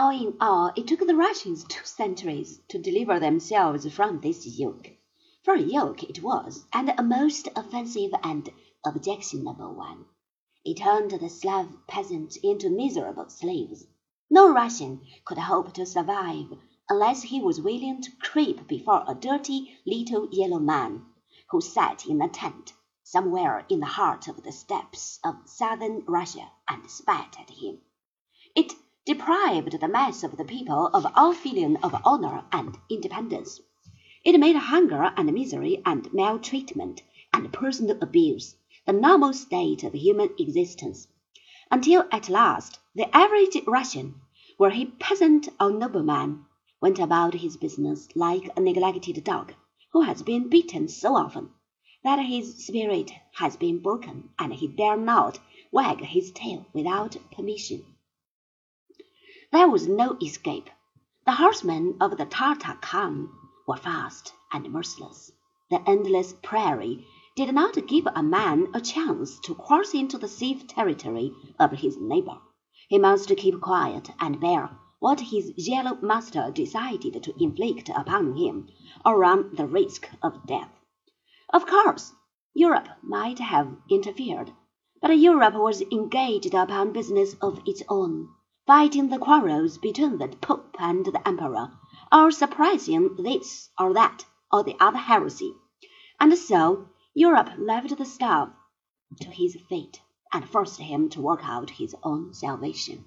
All in all, it took the Russians two centuries to deliver themselves from this yoke. For a yoke it was, and a most offensive and objectionable one. It turned the Slav peasant into miserable slaves. No Russian could hope to survive unless he was willing to creep before a dirty little yellow man who sat in a tent somewhere in the heart of the steppes of southern Russia and spat at him. It deprived the mass of the people of all feeling of honor and independence. It made hunger and misery and maltreatment and personal abuse the normal state of human existence, until at last the average Russian, were he peasant or nobleman, went about his business like a neglected dog who has been beaten so often that his spirit has been broken and he dare not wag his tail without permission. There was no escape. The horsemen of the Tartar Khan were fast and merciless. The endless prairie did not give a man a chance to cross into the safe territory of his neighbor. He must keep quiet and bear what his yellow master decided to inflict upon him, or run the risk of death. Of course, Europe might have interfered, but Europe was engaged upon business of its own fighting the quarrels between the Pope and the Emperor, or suppressing this or that or the other heresy. And so Europe left the Slav to his fate and forced him to work out his own salvation.